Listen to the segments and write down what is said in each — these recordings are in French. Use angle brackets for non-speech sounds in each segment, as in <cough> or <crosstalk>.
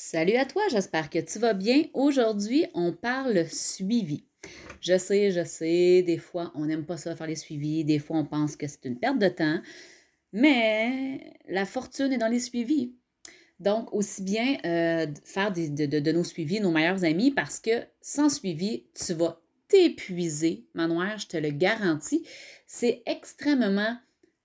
Salut à toi, j'espère que tu vas bien. Aujourd'hui, on parle suivi. Je sais, je sais, des fois, on n'aime pas ça faire les suivis, des fois, on pense que c'est une perte de temps, mais la fortune est dans les suivis. Donc, aussi bien euh, faire de, nos suivis nos meilleurs amis parce que sans suivi, tu vas t'épuiser, Manoir, je te le garantis. C'est extrêmement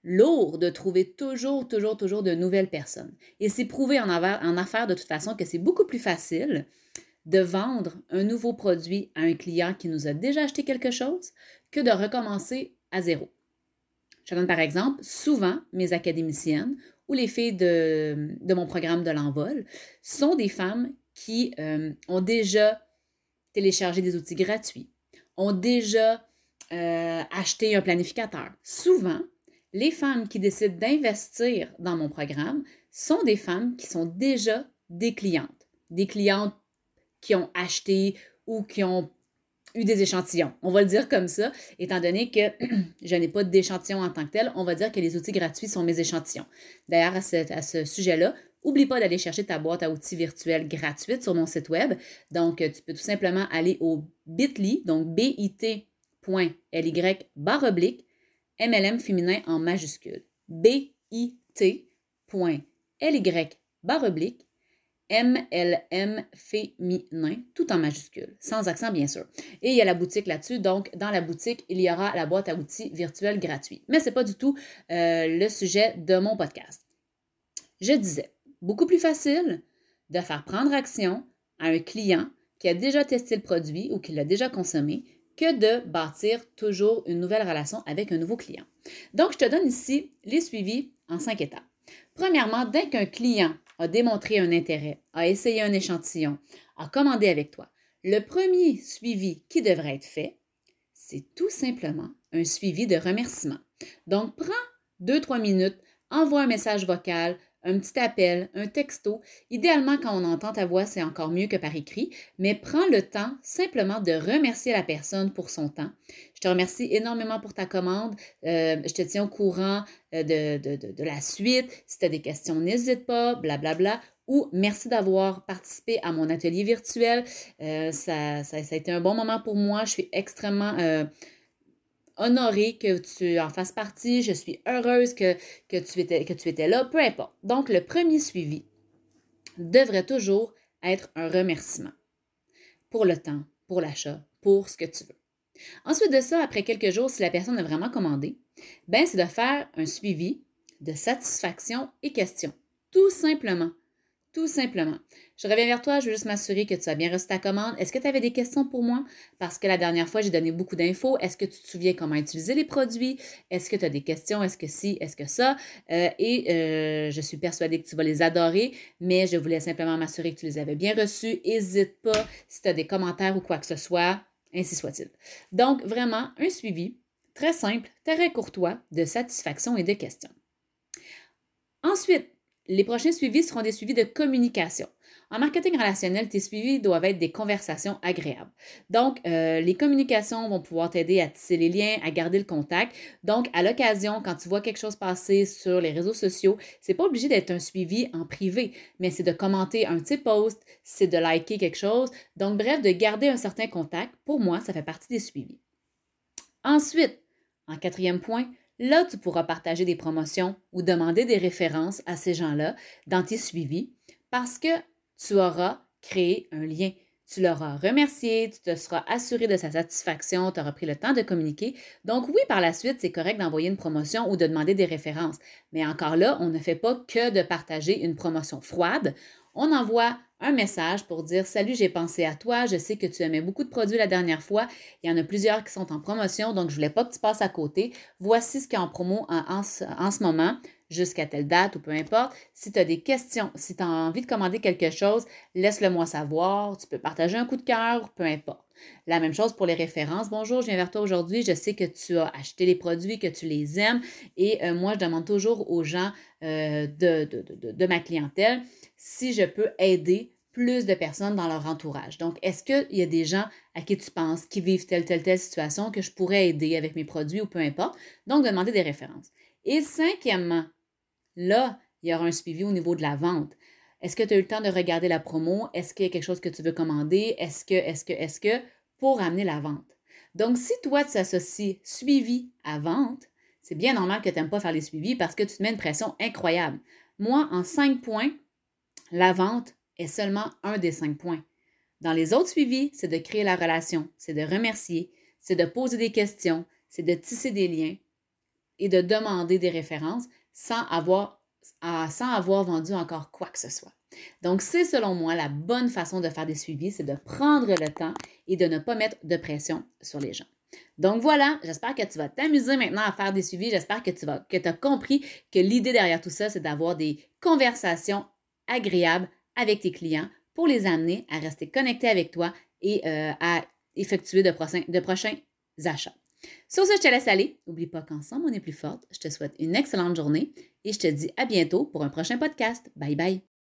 lourd de trouver toujours, toujours, toujours de nouvelles personnes. Et c'est prouvé en, affaires de toute façon que c'est beaucoup plus facile de vendre un nouveau produit à un client qui nous a déjà acheté quelque chose que de recommencer à zéro. Je donne par exemple, souvent, mes académiciennes ou les filles de, mon programme de l'envol sont des femmes qui euh, ont déjà téléchargé des outils gratuits, ont déjà euh, acheté un planificateur. Souvent, les femmes qui décident d'investir dans mon programme sont des femmes qui sont déjà des clientes, des clientes qui ont acheté ou qui ont eu des échantillons. On va le dire comme ça, étant donné que <clears throat> je n'ai pas d'échantillons en tant que tel, on va dire que les outils gratuits sont mes échantillons. D'ailleurs, à ce, sujet-là, N'oublie pas d'aller chercher ta boîte à outils virtuelle gratuite sur mon site web. Donc, tu peux tout simplement aller au bit.ly, donc bit.ly barre oblique MLM féminin en majuscule. bit.ly barre oblique MLM féminin, tout en majuscule, sans accent bien sûr. Et il y a la boutique là-dessus, donc dans la boutique, il y aura la boîte à outils virtuelle gratuite. Mais ce n'est pas du tout euh, le sujet de mon podcast. Je disais, beaucoup plus facile de faire prendre action à un client qui a déjà testé le produit ou qui l'a déjà consommé que de bâtir toujours une nouvelle relation avec un nouveau client. Donc, je te donne ici les suivis en cinq étapes. Premièrement, dès qu'un client a démontré un intérêt, a essayé un échantillon, a commandé avec toi, le premier suivi qui devrait être fait, c'est tout simplement un suivi de remerciement. Donc, prends deux, trois minutes, envoie un message vocal, un petit appel, un texto. Idéalement, quand on entend ta voix, c'est encore mieux que par écrit, mais prends le temps simplement de remercier la personne pour son temps. Je te remercie énormément pour ta commande. Euh, je te tiens au courant euh, de, la suite. Si tu as des questions, n'hésite pas, blablabla. Bla, bla. Ou merci d'avoir participé à mon atelier virtuel. Euh, ça, ça, a été un bon moment pour moi. Je suis extrêmement honorée que tu en fasses partie, je suis heureuse que, tu étais, que tu là, peu importe. Donc, le premier suivi devrait toujours être un remerciement pour le temps, pour l'achat, pour ce que tu veux. Ensuite de ça, après quelques jours, si la personne a vraiment commandé, ben c'est de faire un suivi de satisfaction et question. Tout simplement. Tout simplement. Je reviens vers toi, je veux juste m'assurer que tu as bien reçu ta commande. Est-ce que tu avais des questions pour moi? Parce que la dernière fois, j'ai donné beaucoup d'infos. Est-ce que tu te souviens comment utiliser les produits? Est-ce que tu as des questions? Est-ce que si? Est-ce que ça? Euh, et euh, je suis persuadée que tu vas les adorer, mais je voulais simplement m'assurer que tu les avais bien reçus. N'hésite pas si tu as des commentaires ou quoi que ce soit, ainsi soit-il. Donc, vraiment, un suivi très simple, très courtois de satisfaction et de questions. Ensuite, les prochains suivis seront des suivis de communication. En marketing relationnel, tes suivis doivent être des conversations agréables. Donc, euh, les communications vont pouvoir t'aider à tisser les liens, à garder le contact. Donc, à l'occasion, quand tu vois quelque chose passer sur les réseaux sociaux, c'est pas obligé d'être un suivi en privé, mais c'est de commenter un petit post, c'est de liker quelque chose. Donc, bref, de garder un certain contact. Pour moi, ça fait partie des suivis. Ensuite, en quatrième point, Là, tu pourras partager des promotions ou demander des références à ces gens-là dans tes suivis parce que tu auras créé un lien. Tu l'auras remercié, tu te seras assuré de sa satisfaction, tu auras pris le temps de communiquer. Donc oui, par la suite, c'est correct d'envoyer une promotion ou de demander des références. Mais encore là, on ne fait pas que de partager une promotion froide. On envoie un message pour dire Salut, j'ai pensé à toi, je sais que tu aimais beaucoup de produits la dernière fois, il y en a plusieurs qui sont en promotion, donc je voulais pas que tu passes à côté. Voici ce qui est en promo en, ce moment jusqu'à telle date ou peu importe. Si tu as des questions, si tu as envie de commander quelque chose, laisse-le moi savoir. Tu peux partager un coup de cœur, peu importe. La même chose pour les références. Bonjour, je viens vers toi aujourd'hui. Je sais que tu as acheté les produits, que tu les aimes. Et euh, moi, je demande toujours aux gens euh, de, de, ma clientèle si je peux aider plus de personnes dans leur entourage. Donc, est-ce qu'il y a des gens à qui tu penses qui vivent telle, telle, telle situation que je pourrais aider avec mes produits ou peu importe? Donc, demander des références. Et cinquièmement, là, il y aura un suivi au niveau de la vente. Est-ce que tu as eu le temps de regarder la promo? Est-ce qu'il y a quelque chose que tu veux commander? Est-ce que, est-ce que, est-ce que, pour amener la vente? Donc, si toi, tu associes suivi à vente, c'est bien normal que tu n'aimes pas faire les suivis parce que tu te mets une pression incroyable. Moi, en cinq points, la vente est seulement un des cinq points. Dans les autres suivis, c'est de créer la relation, c'est de remercier, c'est de poser des questions, c'est de tisser des liens et de demander des références sans avoir, sans avoir vendu encore quoi que ce soit. Donc, c'est selon moi la bonne façon de faire des suivis, c'est de prendre le temps et de ne pas mettre de pression sur les gens. Donc voilà, j'espère que tu vas t'amuser maintenant à faire des suivis. J'espère que tu vas, que as compris que l'idée derrière tout ça, c'est d'avoir des conversations agréables avec tes clients pour les amener à rester connectés avec toi et euh, à effectuer de, de prochains achats. Sur ce, je te laisse aller. N'oublie pas qu'ensemble, on est plus forte. Je te souhaite une excellente journée et je te dis à bientôt pour un prochain podcast. Bye bye.